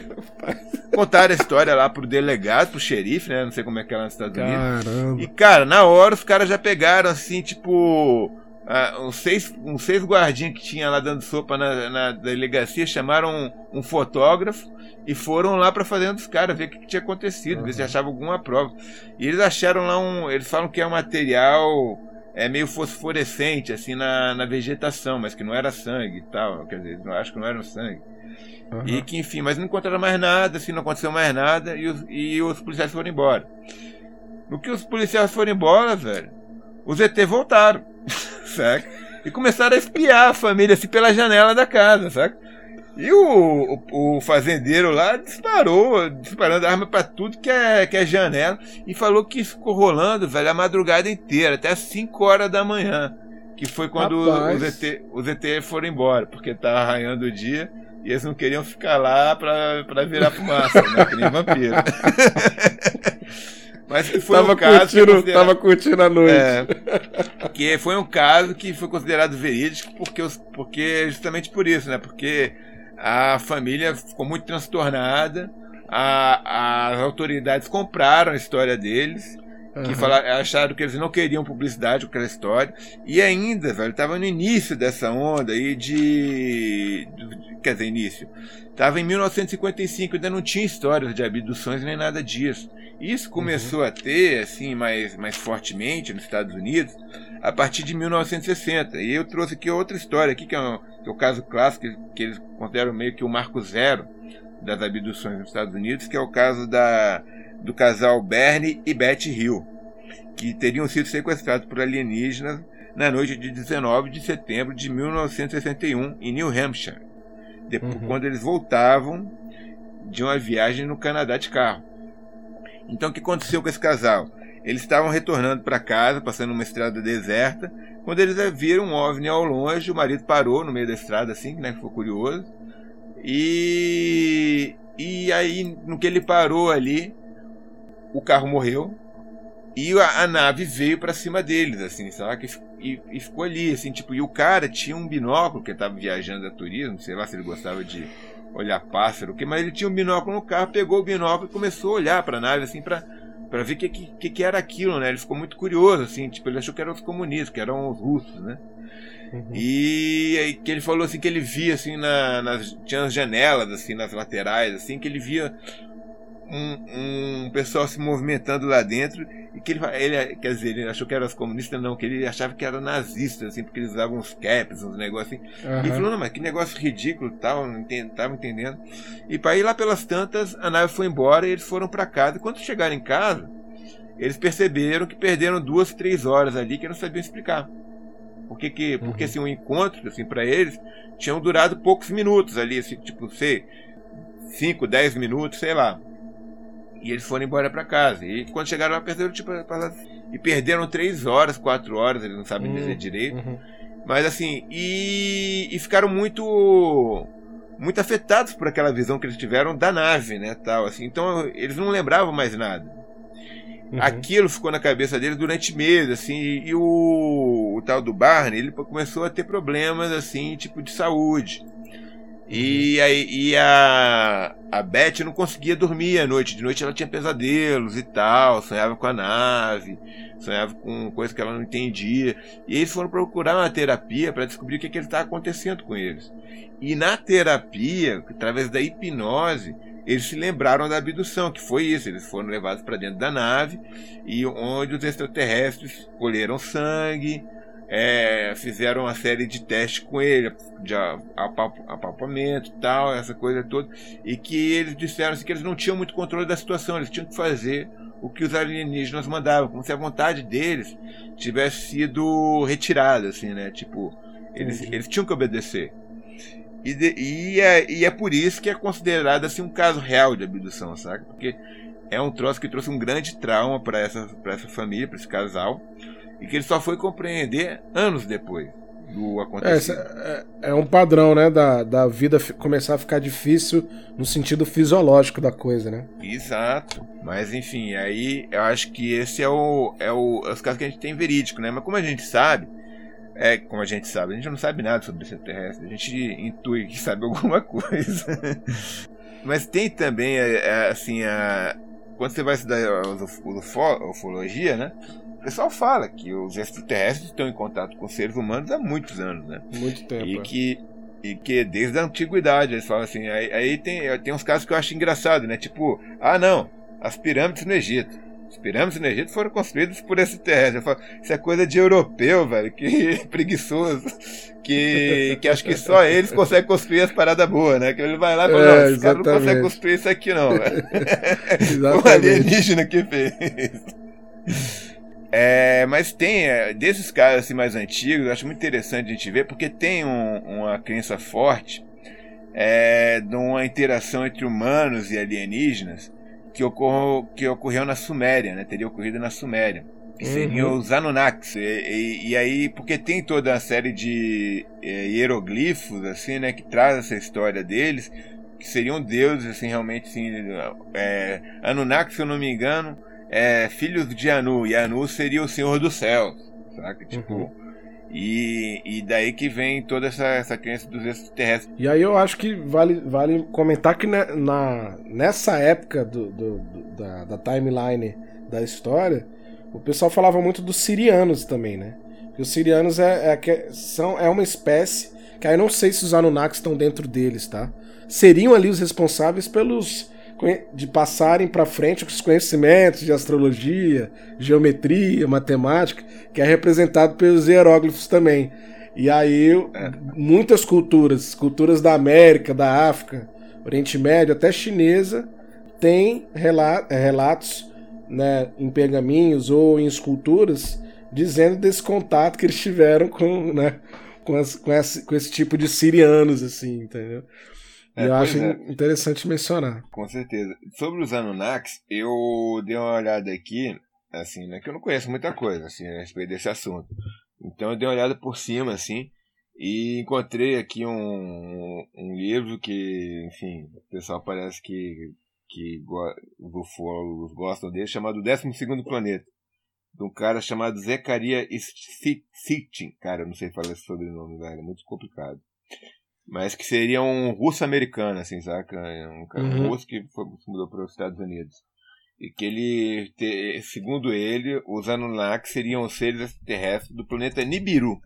Speaker 1: Contaram a história lá pro delegado, pro xerife, né? Não sei como é que é lá nos Estados
Speaker 2: Caramba.
Speaker 1: Unidos. E, cara, na hora os caras já pegaram, assim, tipo. Uh, uns, seis, uns seis guardinhas que tinha lá dando sopa na, na delegacia chamaram um, um fotógrafo e foram lá para fazenda dos caras ver o que, que tinha acontecido, uhum. ver se achavam alguma prova. E eles acharam lá um. Eles falam que é um material é meio fosforescente, assim, na, na vegetação, mas que não era sangue e tal. Quer dizer, acho que não era sangue. Uhum. E que, enfim, mas não encontraram mais nada, assim, não aconteceu mais nada, e os, e os policiais foram embora. No que os policiais foram embora, velho, os ET voltaram, saca? E começaram a espiar a família, assim, pela janela da casa, saca? E o, o, o, fazendeiro lá disparou, disparando arma para tudo que é, que é janela, e falou que ficou rolando, velho, a madrugada inteira, até as 5 horas da manhã. Que foi quando os ET, os ET foram embora, porque tava arranhando o dia e eles não queriam ficar lá pra, pra virar fumaça, né? Que nem vampiro. Mas que foi
Speaker 2: tava
Speaker 1: um caso.
Speaker 2: Curtindo, considerado... Tava curtindo a noite. É,
Speaker 1: que foi um caso que foi considerado verídico porque, porque justamente por isso, né? Porque a família ficou muito transtornada. A, as autoridades compraram a história deles. Que uhum. falaram, acharam que eles não queriam publicidade com aquela história. E ainda, velho, estava no início dessa onda aí de. Quer dizer, início. Estava em 1955, ainda não tinha histórias de abduções nem nada disso. Isso começou uhum. a ter, assim, mais, mais fortemente nos Estados Unidos a partir de 1960. E eu trouxe aqui outra história aqui, que é, um, que é o caso clássico, que, que eles consideram meio que o marco zero das abduções nos Estados Unidos, que é o caso da, do casal Bernie e Betty Hill, que teriam sido sequestrados por alienígenas na noite de 19 de setembro de 1961 em New Hampshire, depois, uhum. quando eles voltavam de uma viagem no Canadá de carro. Então, o que aconteceu com esse casal? Eles estavam retornando para casa, passando uma estrada deserta, quando eles viram um OVNI ao longe, o marido parou no meio da estrada, assim, né, ficou curioso. E, e aí, no que ele parou ali, o carro morreu e a, a nave veio para cima deles, assim, sabe? E, e, ficou ali, assim, tipo, e o cara tinha um binóculo, que estava viajando a turismo, sei lá se ele gostava de olhar pássaro, que, mas ele tinha um binóculo no carro, pegou o binóculo e começou a olhar para a nave, assim, para para ver o que, que, que, era aquilo, né? Ele ficou muito curioso, assim, tipo, ele achou que eram os comunistas, que eram os russos, né? Uhum. E aí que ele falou assim que ele via assim na, nas tinha as janelas assim nas laterais assim que ele via um, um pessoal se movimentando lá dentro e que ele, ele quer dizer ele achou que eram os comunistas não que ele achava que eram nazistas assim porque eles usavam uns caps uns negócios assim uhum. e falou não mas que negócio ridículo tal não estava entendendo e para ir lá pelas tantas a nave foi embora e eles foram para casa e quando chegaram em casa eles perceberam que perderam duas três horas ali que não sabiam explicar porque, que, porque uhum. assim, um encontro, assim, para eles, tinham durado poucos minutos ali, assim, tipo, sei, 5, 10 minutos, sei lá. E eles foram embora para casa. E quando chegaram lá, perderam, tipo, e perderam 3 horas, 4 horas, eles não sabem uhum. dizer direito. Uhum. Mas assim, e, e ficaram muito muito afetados por aquela visão que eles tiveram da nave, né, tal assim. Então, eles não lembravam mais nada. Uhum. Aquilo ficou na cabeça dele durante meses, assim, e, e o, o, tal do Barney, ele começou a ter problemas, assim, tipo de saúde. E, aí, e a, a Beth não conseguia dormir à noite. De noite ela tinha pesadelos e tal, sonhava com a nave, sonhava com coisas que ela não entendia. E eles foram procurar uma terapia para descobrir o que, que estava acontecendo com eles. E na terapia, através da hipnose, eles se lembraram da abdução, que foi isso. Eles foram levados para dentro da nave e onde os extraterrestres colheram sangue, é, fizeram uma série de testes com ele, de apalpamento e tal, essa coisa toda, e que eles disseram assim, que eles não tinham muito controle da situação, eles tinham que fazer o que os alienígenas mandavam, como se a vontade deles tivesse sido retirada, assim, né? Tipo, eles, eles tinham que obedecer. E, de, e, é, e é por isso que é considerado assim, um caso real de abdução, sabe? Porque é um troço que trouxe um grande trauma para essa, essa família, para esse casal, e que ele só foi compreender anos depois do acontecimento.
Speaker 2: É, é, é, um padrão, né, da, da vida começar a ficar difícil no sentido fisiológico da coisa, né?
Speaker 1: Exato. Mas enfim, aí eu acho que esse é o é o é os casos que a gente tem verídico, né? Mas como a gente sabe, é, como a gente sabe, a gente não sabe nada sobre extraterrestre, a gente intui que sabe alguma coisa. Mas tem também, é, é, assim, a, quando você vai estudar a ufologia, né? O pessoal fala que os extraterrestres estão em contato com seres humanos há muitos anos, né?
Speaker 2: Muito tempo.
Speaker 1: E é. que, e que desde a antiguidade, eles falam assim, aí, aí tem, tem uns casos que eu acho engraçado, né? Tipo, ah não, as pirâmides no Egito. As pirâmides no Egito foram construídas por esse terrestre. Falo, isso é coisa de europeu, velho. Que preguiçoso. Que, que acho que só eles conseguem construir as paradas boas, né? Que ele vai lá e fala, é, não, os caras não conseguem construir isso aqui, não, velho. o alienígena que fez. É, mas tem, é, desses casos assim, mais antigos, eu acho muito interessante a gente ver, porque tem um, uma crença forte é, de uma interação entre humanos e alienígenas que, ocorreu, que ocorreu na Suméria, né? Teria ocorrido na Suméria. Que seriam uhum. os Anunnakis. E, e, e, aí, porque tem toda a série de é, hieroglifos, assim, né? Que traz essa história deles, que seriam deuses, assim, realmente, assim... É, Anunnaki, se eu não me engano, é filhos de Anu. E Anu seria o Senhor dos Céus, saca? Tipo... Uhum e, e daí que vem toda essa, essa crença dos extraterrestres.
Speaker 2: E aí eu acho que vale, vale comentar que na, na nessa época do, do, do, da, da timeline da história, o pessoal falava muito dos sirianos também, né? Porque os sirianos é, é, são, é uma espécie que aí eu não sei se os Anunnakis estão dentro deles, tá? Seriam ali os responsáveis pelos de passarem para frente os conhecimentos de astrologia, geometria, matemática, que é representado pelos hieróglifos também. E aí, é. muitas culturas, culturas da América, da África, Oriente Médio, até chinesa, tem relatos né, em pergaminhos ou em esculturas dizendo desse contato que eles tiveram com, né, com, as, com, esse, com esse tipo de sirianos, assim, entendeu? É, eu acho é. interessante mencionar.
Speaker 1: Com certeza. Sobre os Anunnakis, eu dei uma olhada aqui, assim, né, que eu não conheço muita coisa, assim, a respeito desse assunto. Então eu dei uma olhada por cima, assim, e encontrei aqui um, um livro que, enfim, o pessoal parece que, que os ufólogos gostam dele, chamado 12 Planeta, de um cara chamado Zecaria Sitchin. Cara, eu não sei falar esse sobrenome, velho, é muito complicado. Mas que seria um russo-americano, assim, saca? Um cara uhum. russo que foi, mudou para os Estados Unidos. E que ele, segundo ele, os Anunnaki seriam os seres extraterrestres do planeta Nibiru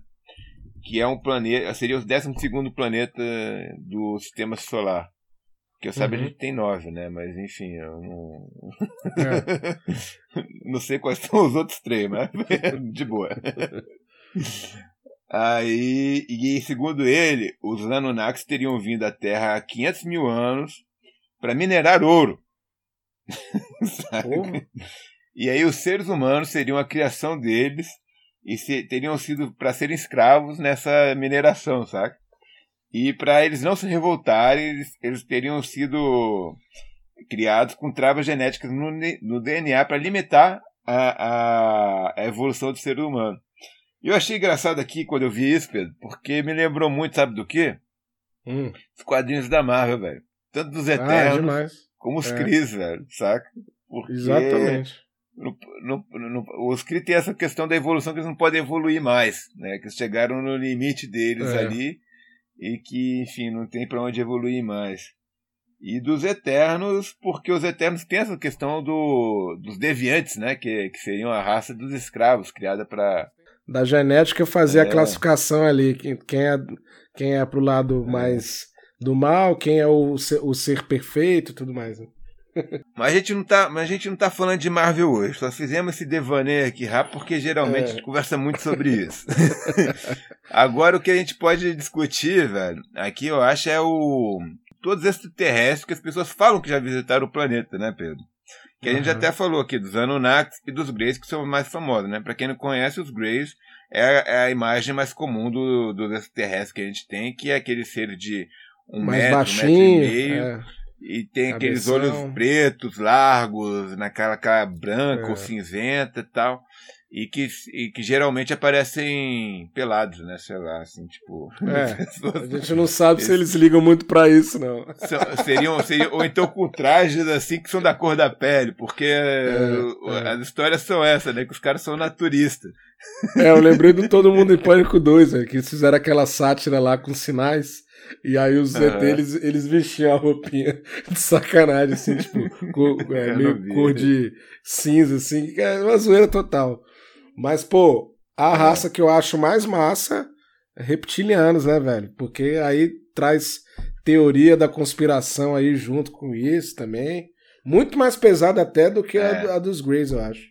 Speaker 1: que é um planeta, seria o 12 planeta do sistema solar. Que eu saiba uhum. a gente tem nove, né? Mas enfim, eu não. É. não sei quais são os outros três, mas de boa. Aí, e segundo ele, os Anunnakis teriam vindo à Terra há 500 mil anos para minerar ouro. e aí os seres humanos seriam a criação deles e se, teriam sido para serem escravos nessa mineração, sabe? E para eles não se revoltarem, eles, eles teriam sido criados com travas genéticas no, no DNA para limitar a, a, a, evolução do ser humano. Eu achei engraçado aqui quando eu vi isso, Pedro, porque me lembrou muito, sabe do quê? Hum. Os quadrinhos da Marvel, velho. Tanto dos ah, Eternos ah, como os é. Cris, velho, saca?
Speaker 2: Porque Exatamente
Speaker 1: no, no, no, os CRI têm essa questão da evolução que eles não podem evoluir mais, né? Que eles chegaram no limite deles é. ali e que, enfim, não tem para onde evoluir mais. E dos Eternos, porque os Eternos têm essa questão do, dos deviantes, né? Que, que seriam a raça dos escravos, criada para
Speaker 2: da genética fazer é. a classificação ali, quem é quem é pro lado é. mais do mal, quem é o ser, o ser perfeito, tudo mais. Né?
Speaker 1: Mas a gente não tá, mas a gente não tá falando de Marvel hoje. Só fizemos esse devaneio aqui rápido porque geralmente é. a gente conversa muito sobre isso. Agora o que a gente pode discutir, velho, aqui eu acho é o todos esses extraterrestres que as pessoas falam que já visitaram o planeta, né, Pedro? Que a uhum. gente até falou aqui dos Anunnakis e dos Greys, que são mais famosos, né? Para quem não conhece, os Greys é, é, a imagem mais comum do, dos extraterrestres que a gente tem, que é aquele ser de um mais metro, baixinho, um metro e meio. É e tem aqueles olhos pretos, largos, naquela cara branca é. ou cinzenta e tal. E que, e que geralmente aparecem pelados, né? Sei lá, assim, tipo.
Speaker 2: É, a gente não sabe se eles ligam muito para isso, não.
Speaker 1: Seriam, seriam, ou então com trajes assim que são da cor da pele, porque é, é. as histórias são essas, né? Que os caras são naturistas.
Speaker 2: É, eu lembrei do Todo Mundo em Pânico 2, né, que eles fizeram aquela sátira lá com sinais. E aí os uhum. eles, eles vestiam a roupinha de sacanagem, assim, tipo, cor, é, meio cor de cinza, assim, é uma zoeira total. Mas, pô, a raça que eu acho mais massa é reptilianos, né, velho? Porque aí traz teoria da conspiração aí junto com isso também. Muito mais pesada até do que é. a, a, dos Greys, eu acho.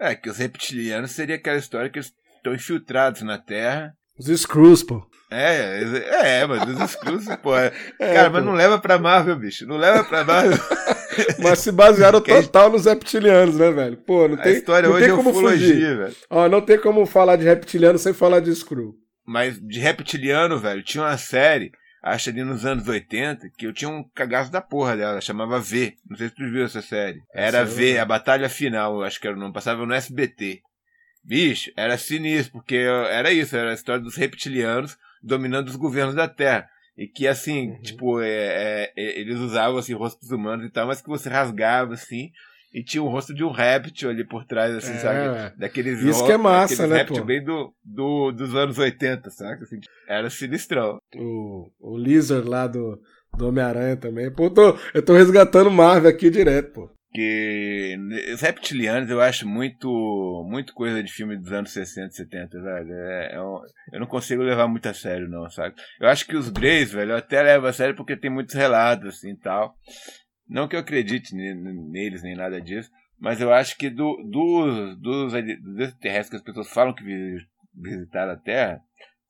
Speaker 1: É, que os reptilianos seria aquela história que eles estão infiltrados na Terra.
Speaker 2: Os Screws, pô.
Speaker 1: É, é, é, mas os Screws, pô. É, é, cara, pô. mas não leva pra Marvel, bicho. Não leva pra Marvel.
Speaker 2: mas se basearam total nos reptilianos, né, velho? Pô, não tem,
Speaker 1: a história
Speaker 2: não
Speaker 1: hoje
Speaker 2: tem
Speaker 1: é como fugir. velho.
Speaker 2: Ó, não tem como falar de reptiliano sem falar de Screw.
Speaker 1: Mas de reptiliano, velho, tinha uma série, acho ali nos anos 80, que eu tinha um cagaço da porra dela, chamava V. Não sei se tu viu essa série. Era V, a Batalha Final, acho que era o nome, passava no SBT. Bicho, era sinistro, porque era isso, era a história dos reptilianos dominando os governos da Terra. E que, assim, uhum. tipo, é, é, é, eles usavam, assim, rostos humanos e tal, mas que você rasgava, assim, e tinha o rosto de um réptil ali por trás, assim, é, sabe? Daqueles
Speaker 2: Isso que é massa, né,
Speaker 1: réptil bem do, do, dos anos 80, sabe? Assim, era sinistrão.
Speaker 2: O, o Lizard lá do, do Homem-Aranha também. Pô, eu tô, eu tô resgatando Marvel aqui direto, pô
Speaker 1: que os reptilianos eu acho muito muito coisa de filme dos anos 60, 70, velho. É, é um, eu não consigo levar muito a sério, não, sabe? Eu acho que os Greys, velho, eu até levo a sério porque tem muitos relatos, assim, tal. Não que eu acredite neles, nem nada disso, mas eu acho que do, do, dos, dos extraterrestres que as pessoas falam que visitaram a Terra,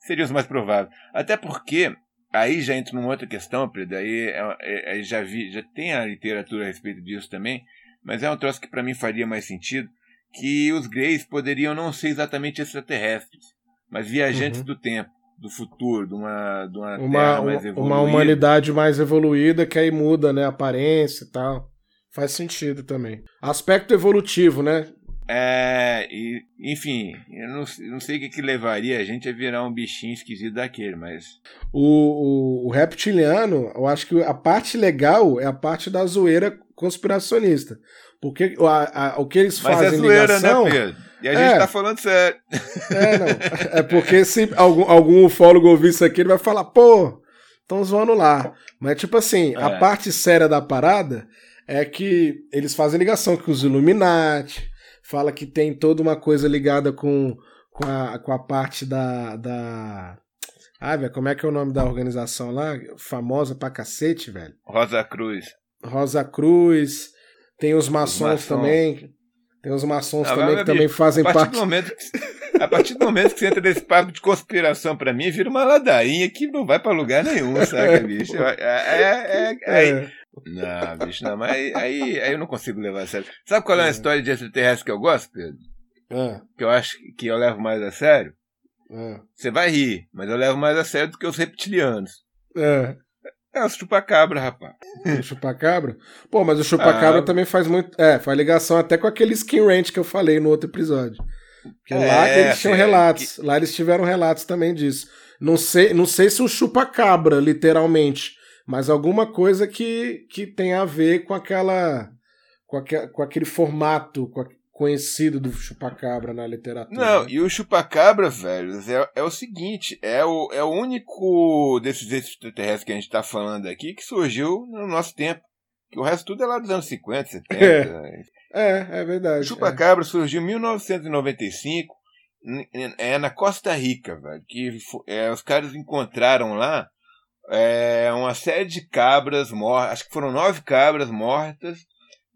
Speaker 1: seriam os mais prováveis. Até porque aí já entra numa outra questão, Pedro, aí, é, é, aí já vi, já tem a literatura a respeito disso também, mas é um troço que para mim faria mais sentido, que os Greys poderiam não ser exatamente extraterrestres, mas viajantes uhum. do tempo, do futuro, de uma, de uma, uma mais evoluída.
Speaker 2: Uma humanidade mais evoluída que aí muda, né, a aparência e tal. Faz sentido também. Aspecto evolutivo, né?
Speaker 1: É, e, enfim, eu não, não sei o que, que levaria a gente a virar um bichinho esquisito daquele, mas.
Speaker 2: O, o, o, reptiliano, eu acho que a parte legal é a parte da zoeira conspiracionista. Porque a, a, o que eles mas é fazem é zoeira, né, ligação... né, Pedro?
Speaker 1: E a gente é, tá falando sério.
Speaker 2: É, não. É porque se algum, algum ufólogo ouvir isso aqui, ele vai falar, pô, estão zoando lá. Mas, tipo assim, é. a parte séria da parada é que eles fazem ligação com os Illuminati fala que tem toda uma coisa ligada com, com, a, com a parte da. da... Ah, velho, como é que é o nome da organização lá? Famosa pra cacete, velho.
Speaker 1: Rosa Cruz.
Speaker 2: Rosa Cruz. Tem os maçons, também. Tem os maçons também que também fazem a parte.
Speaker 1: Que, a partir do momento que você entra nesse papo de conspiração pra mim, vira uma ladainha que não vai pra lugar nenhum, sabe, bicho? É, é, é, é, é. Não, bicho, não, mas aí, aí, aí, eu não consigo levar a sério. Sabe qual é a é. história de extraterrestre que eu gosto, Pedro? É. Que eu acho que eu levo mais a sério? É. Você vai rir, mas eu levo mais a sério do que os reptilianos. É. É o chupacabra, rapaz.
Speaker 2: O chupacabra? Pô, mas o chupacabra ah, também faz muito. É, faz ligação até com aquele skin ranch que eu falei no outro episódio. Porque é, lá eles tinham é, relatos. Que... Lá eles tiveram relatos também disso. Não sei, não sei se o chupacabra, literalmente, mas alguma coisa que, que tem a ver com aquela. com, aquele, com aquele formato com a, conhecido do chupacabra na literatura.
Speaker 1: Não, e o chupacabra, velho, é, é o seguinte: é o, é o único desses extraterrestres que a gente tá falando aqui que surgiu no nosso tempo. Que o resto tudo é lá dos anos 50, 70.
Speaker 2: É, é, é verdade. O
Speaker 1: chupacabra é. surgiu em 1995 é na Costa Rica, velho. Que é, os caras encontraram lá é, uma série de cabras mortas, acho que foram nove cabras mortas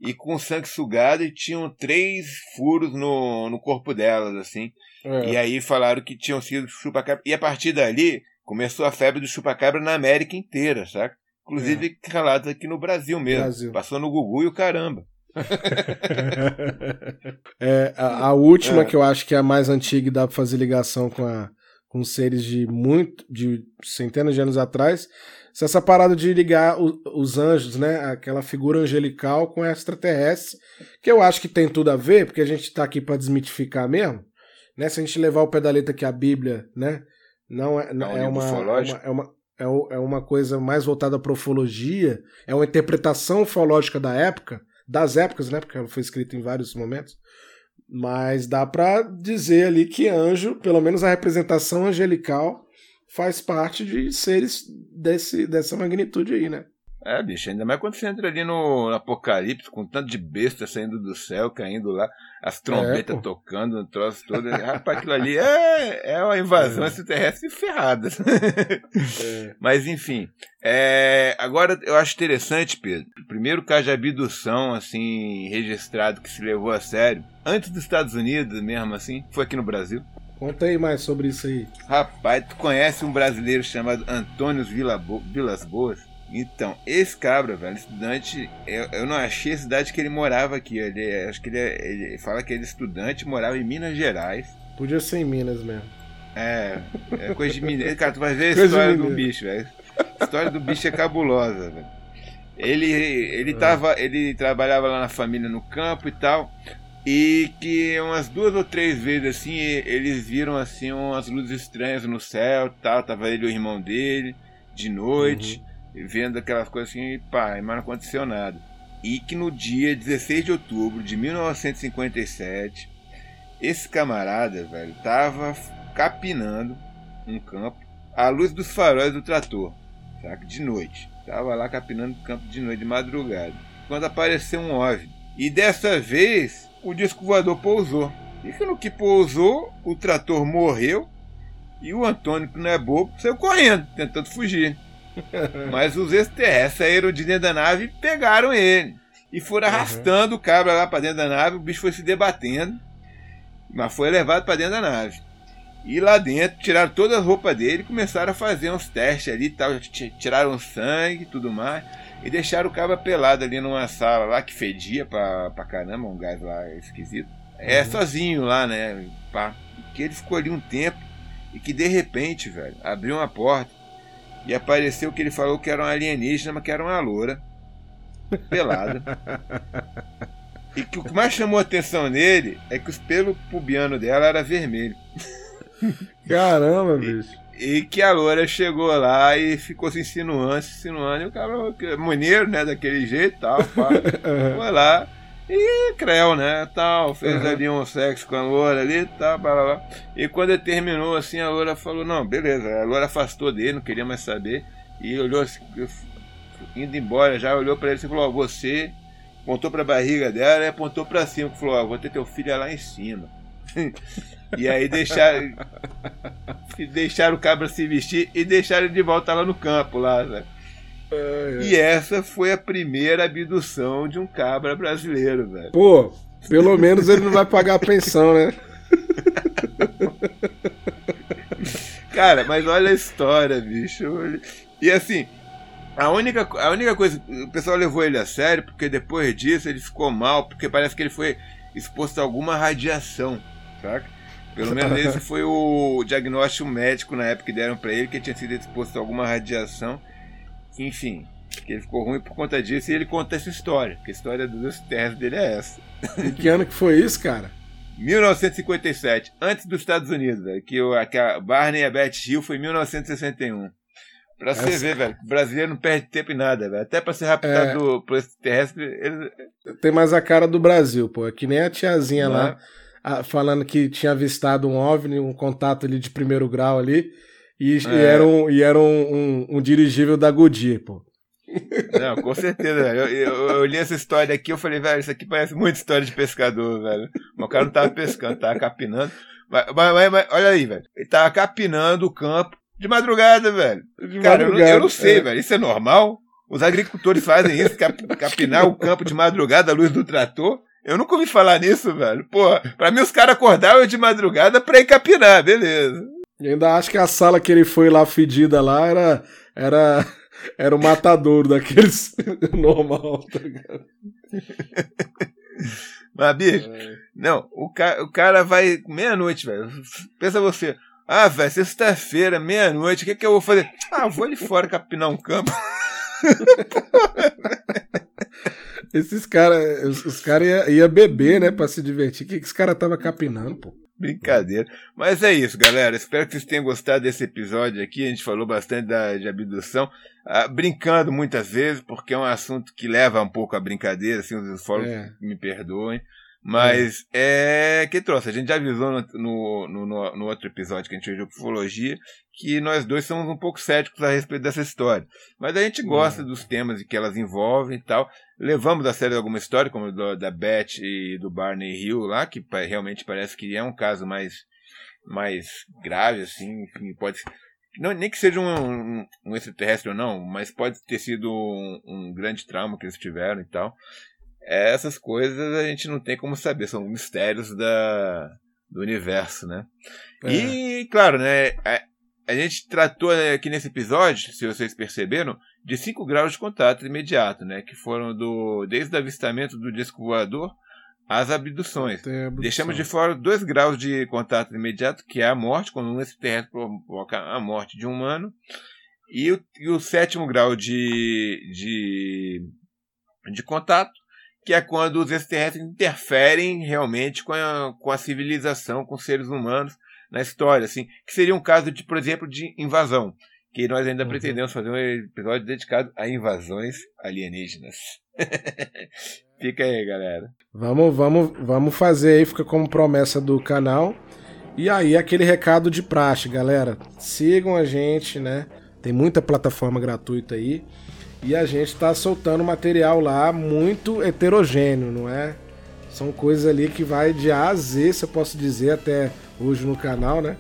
Speaker 1: e com sangue sugado e tinham três furos no, no corpo delas, assim. É. E aí falaram que tinham sido chupacabra. E a partir dali começou a febre do chupacabra na América inteira, saca? Inclusive é. relatos aqui no Brasil mesmo. Brasil. Passou no Gugu e o caramba.
Speaker 2: é, a, a última é. que eu acho que é a mais antiga e dá pra fazer ligação com a com seres de muito de centenas de anos atrás, se essa parada de ligar o, os anjos, né, aquela figura angelical com extraterrestre, que eu acho que tem tudo a ver, porque a gente está aqui para desmitificar mesmo, né? Se a gente levar o pé da letra que a Bíblia, né, não é, não, é, uma, é, uma, é uma é, é uma coisa mais voltada para ufologia, é uma interpretação ufológica da época, das épocas, né, porque ela foi escrita em vários momentos. Mas dá para dizer ali que anjo, pelo menos a representação angelical, faz parte de seres desse, dessa magnitude aí, né?
Speaker 1: É, bicho, ainda mais quando você entra ali no, no Apocalipse, com tanto de besta saindo do céu, caindo lá, as trombetas é, tocando, no troço todo. Rapaz, aquilo ali é, é uma invasão é. extraterrestre ferrada. É. Mas, enfim. É, agora, eu acho interessante, Pedro, o primeiro caso de abdução, assim, registrado que se levou a sério, antes dos Estados Unidos mesmo, assim, foi aqui no Brasil.
Speaker 2: Conta aí mais sobre isso aí.
Speaker 1: Rapaz, tu conhece um brasileiro chamado Antônio Vila Bo Vilas Boas? Então, esse cabra, velho, estudante, eu, eu não achei a cidade que ele morava aqui. Ele, acho que ele, ele fala que ele é estudante, morava em Minas Gerais.
Speaker 2: Podia ser em Minas mesmo.
Speaker 1: É, é coisa de Minas. Cara, tu vai ver a coisa história do bicho, velho. A história do bicho é cabulosa, velho. Ele, ele, tava, ele trabalhava lá na família no campo e tal. E que umas duas ou três vezes assim, eles viram assim umas luzes estranhas no céu tal. Tava ele e o irmão dele, de noite. Uhum vendo aquelas coisas assim, pá, mas não aconteceu nada. E que no dia 16 de outubro de 1957, esse camarada, velho, tava capinando um campo à luz dos faróis do trator, saca? De noite. Tava lá capinando o campo de noite, de madrugada. Quando apareceu um OVNI. E dessa vez, o disco voador pousou. E no que pousou, o trator morreu e o Antônio, que não é bobo, saiu correndo, tentando fugir. Mas os extraterrestres saíram de dentro da nave e pegaram ele. E foram uhum. arrastando o cabra lá para dentro da nave, o bicho foi se debatendo, mas foi levado para dentro da nave. E lá dentro tiraram todas as roupas dele e começaram a fazer uns testes ali e tal. Tiraram sangue e tudo mais. E deixaram o cabra pelado ali numa sala lá que fedia pra, pra caramba, um gás lá esquisito. É, uhum. sozinho lá, né? Pá. Que ele ficou ali um tempo e que de repente, velho, abriu uma porta e apareceu que ele falou que era um alienígena, mas que era uma loura. Pelada. e que o que mais chamou a atenção nele é que os pelos pubiano dela era vermelho.
Speaker 2: Caramba, bicho.
Speaker 1: E que a loura chegou lá e ficou se insinuando, se insinuando, e o cara, maneiro, né, daquele jeito tal, pá. Foi lá. E creu, né, tal, fez uhum. ali um sexo com a loura ali, tal, blá, blá, blá. E quando ele terminou, assim, a loura falou, não, beleza, a loura afastou dele, não queria mais saber, e olhou, assim, indo embora, já olhou para ele e falou, ó, você, apontou pra barriga dela e apontou pra cima, falou, ó, vou ter teu filho lá em cima. E aí deixaram, deixaram o cabra se vestir e deixaram ele de volta lá no campo, lá, E essa foi a primeira abdução de um cabra brasileiro, velho.
Speaker 2: Pô, pelo menos ele não vai pagar a pensão, né?
Speaker 1: Cara, mas olha a história, bicho. E assim, a única, a única coisa. O pessoal levou ele a sério porque depois disso ele ficou mal, porque parece que ele foi exposto a alguma radiação, saca? Pelo menos esse foi o diagnóstico médico na época que deram para ele, que ele tinha sido exposto a alguma radiação. Enfim, que ele ficou ruim por conta disso e ele conta essa história, que a história dos terras dele é essa.
Speaker 2: E que ano que foi isso, cara?
Speaker 1: 1957, antes dos Estados Unidos, velho, que, o, que a Barney e a Beth Hill foi em 1961. Pra você ver, velho, o brasileiro não perde tempo em nada, velho. Até pra ser raptado é... por extraterrestre, ele...
Speaker 2: Tem mais a cara do Brasil, pô. É que nem a tiazinha não lá. É? falando que tinha avistado um OVNI, um contato ali de primeiro grau ali, e, é. e era, um, e era um, um, um, dirigível da Goodyear, pô.
Speaker 1: Não, com certeza, velho. Eu, eu, eu, li essa história aqui, eu falei, velho, isso aqui parece muito história de pescador, velho. Mas o cara não tava pescando, tava capinando. Mas, mas, mas olha aí, velho. Ele tava capinando o campo de madrugada, velho. De cara, madrugada, eu, não, eu, não, sei, é. velho. Isso é normal? Os agricultores fazem isso, capinar o campo de madrugada à luz do trator. Eu nunca ouvi falar nisso, velho. Pô, pra mim os caras acordavam de madrugada pra ir capinar, beleza.
Speaker 2: E ainda acho que a sala que ele foi lá fedida lá era. Era. Era o matador daqueles normal, tá ligado?
Speaker 1: Mas, bicho, é. não, o, ca o cara vai meia-noite, velho. Pensa você. Ah, velho, sexta-feira, meia-noite, o que, que eu vou fazer? Ah, vou ali fora capinar um campo.
Speaker 2: Esses caras, os, os caras iam ia beber, né, pra se divertir. O que, que esse cara tava capinando, pô?
Speaker 1: Brincadeira. Mas é isso, galera. Espero que vocês tenham gostado desse episódio aqui. A gente falou bastante da, de abdução, ah, brincando muitas vezes, porque é um assunto que leva um pouco a brincadeira, assim, os ufólogos é. me perdoem. Mas é. é que trouxe. A gente já avisou no, no, no, no outro episódio que a gente fez de ufologia que nós dois somos um pouco céticos a respeito dessa história. Mas a gente gosta uhum. dos temas que elas envolvem e tal. Levamos a sério alguma história, como do, da Beth e do Barney Hill lá, que realmente parece que é um caso mais, mais grave, assim, enfim, pode não, nem que seja um, um, um, extraterrestre ou não, mas pode ter sido um, um, grande trauma que eles tiveram e tal. Essas coisas a gente não tem como saber, são mistérios da, do universo, né? É. E, claro, né, a gente tratou aqui nesse episódio, se vocês perceberam, de cinco graus de contato imediato, né? Que foram do desde o avistamento do disco voador às abduções. Deixamos de fora dois graus de contato imediato, que é a morte, quando um extraterrestre provoca a morte de um humano, e o, e o sétimo grau de, de, de contato, que é quando os extraterrestres interferem realmente com a, com a civilização, com os seres humanos, na história, assim, que seria um caso de, por exemplo, de invasão, que nós ainda uhum. pretendemos fazer um episódio dedicado a invasões alienígenas. fica aí, galera.
Speaker 2: Vamos, vamos, vamos fazer aí, fica como promessa do canal. E aí, aquele recado de praxe, galera. Sigam a gente, né? Tem muita plataforma gratuita aí. E a gente tá soltando material lá muito heterogêneo, não é? São coisas ali que vai de A a Z, se eu posso dizer, até hoje no canal, né?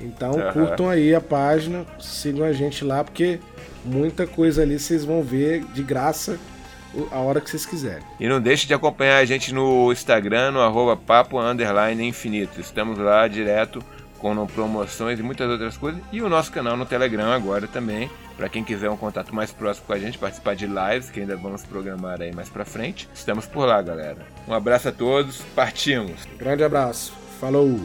Speaker 2: Então uhum. curtam aí a página, sigam a gente lá, porque muita coisa ali vocês vão ver de graça a hora que vocês quiserem.
Speaker 1: E não deixe de acompanhar a gente no Instagram, no arroba papo underline infinito. Estamos lá direto com promoções e muitas outras coisas. E o nosso canal no Telegram agora também, para quem quiser um contato mais próximo com a gente, participar de lives que ainda vamos programar aí mais para frente. Estamos por lá, galera. Um abraço a todos, partimos.
Speaker 2: Grande abraço. Falou.